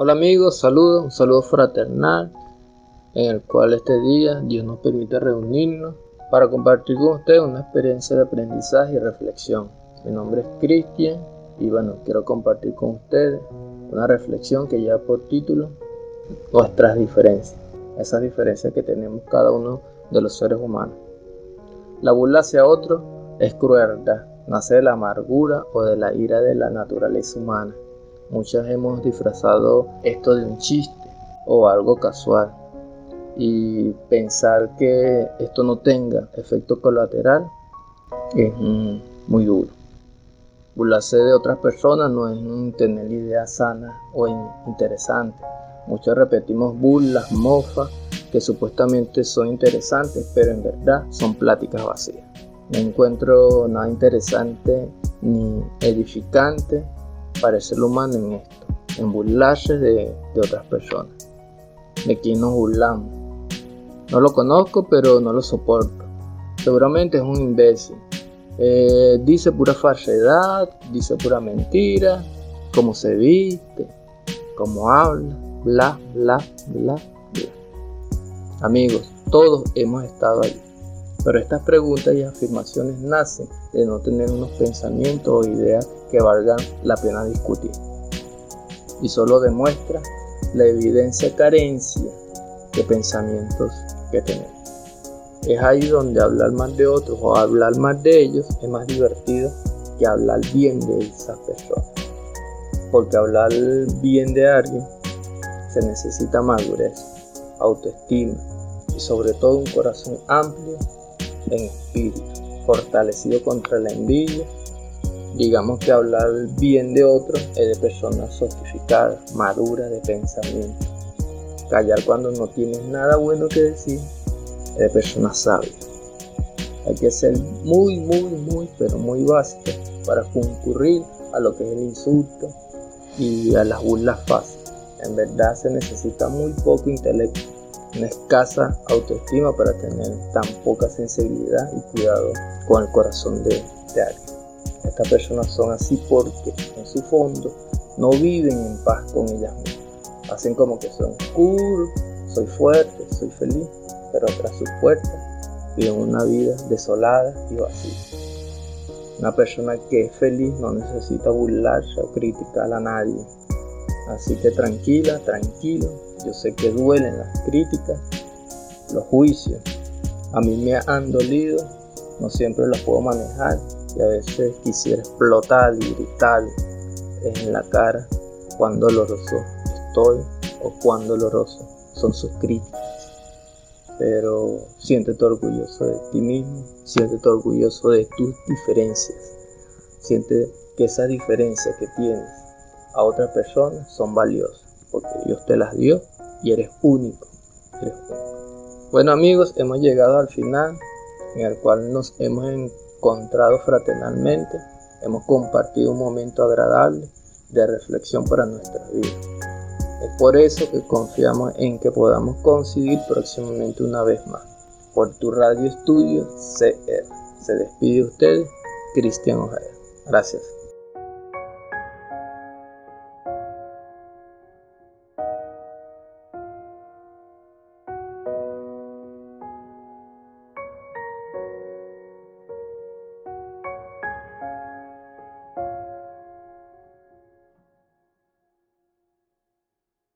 Hola amigos, saludos, un saludo fraternal en el cual este día Dios nos permite reunirnos para compartir con ustedes una experiencia de aprendizaje y reflexión. Mi nombre es Cristian y bueno, quiero compartir con ustedes una reflexión que lleva por título Nuestras diferencias, esas diferencias que tenemos cada uno de los seres humanos. La burla hacia otro es crueldad, nace de la amargura o de la ira de la naturaleza humana. Muchas hemos disfrazado esto de un chiste o algo casual y pensar que esto no tenga efecto colateral es muy duro. Burlarse de otras personas no es tener ideas sanas o interesantes. Muchos repetimos burlas, mofas, que supuestamente son interesantes, pero en verdad son pláticas vacías. No encuentro nada interesante ni edificante el ser humano en esto, en burlarse de, otras personas. ¿De quién nos burlamos? No lo conozco, pero no lo soporto. Seguramente es un imbécil. Eh, dice pura falsedad, dice pura mentira, cómo se viste, cómo habla, bla, bla, bla, bla. Amigos, todos hemos estado ahí. Pero estas preguntas y afirmaciones nacen de no tener unos pensamientos o ideas que valgan la pena discutir. Y solo demuestra la evidencia carencia de pensamientos que tenemos. Es ahí donde hablar más de otros o hablar más de ellos es más divertido que hablar bien de esas personas. Porque hablar bien de alguien se necesita madurez, autoestima y sobre todo un corazón amplio en espíritu, fortalecido contra la envidia. Digamos que hablar bien de otros es de personas sofisticadas, maduras de pensamiento. Callar cuando no tienes nada bueno que decir es de personas sabias. Hay que ser muy, muy, muy, pero muy básico para concurrir a lo que es el insulto y a las burlas fáciles. En verdad se necesita muy poco intelecto una escasa autoestima para tener tan poca sensibilidad y cuidado con el corazón de, alguien. Estas personas son así porque en su fondo no viven en paz con ellas mismas. Hacen como que son cool, soy fuerte, soy feliz, pero tras sus puertas viven una vida desolada y vacía. Una persona que es feliz no necesita burlarse o criticar a nadie. Así que tranquila, tranquilo, yo sé que duelen las críticas, los juicios. A mí me han dolido, no siempre los puedo manejar y a veces quisiera explotar y gritar en la cara cuán doloroso estoy o cuán doloroso son sus críticas. Pero siéntete orgulloso de ti mismo, siéntete orgulloso de tus diferencias. Siente que esas diferencias que tienes a otras personas son valiosas porque Dios te las dio y eres único. Bueno amigos, hemos llegado al final en el cual nos hemos encontrado fraternalmente, hemos compartido un momento agradable de reflexión para nuestra vida. Es por eso que confiamos en que podamos coincidir próximamente una vez más. Por tu radio estudio CR. Se despide usted, Cristian Ojeda. Gracias.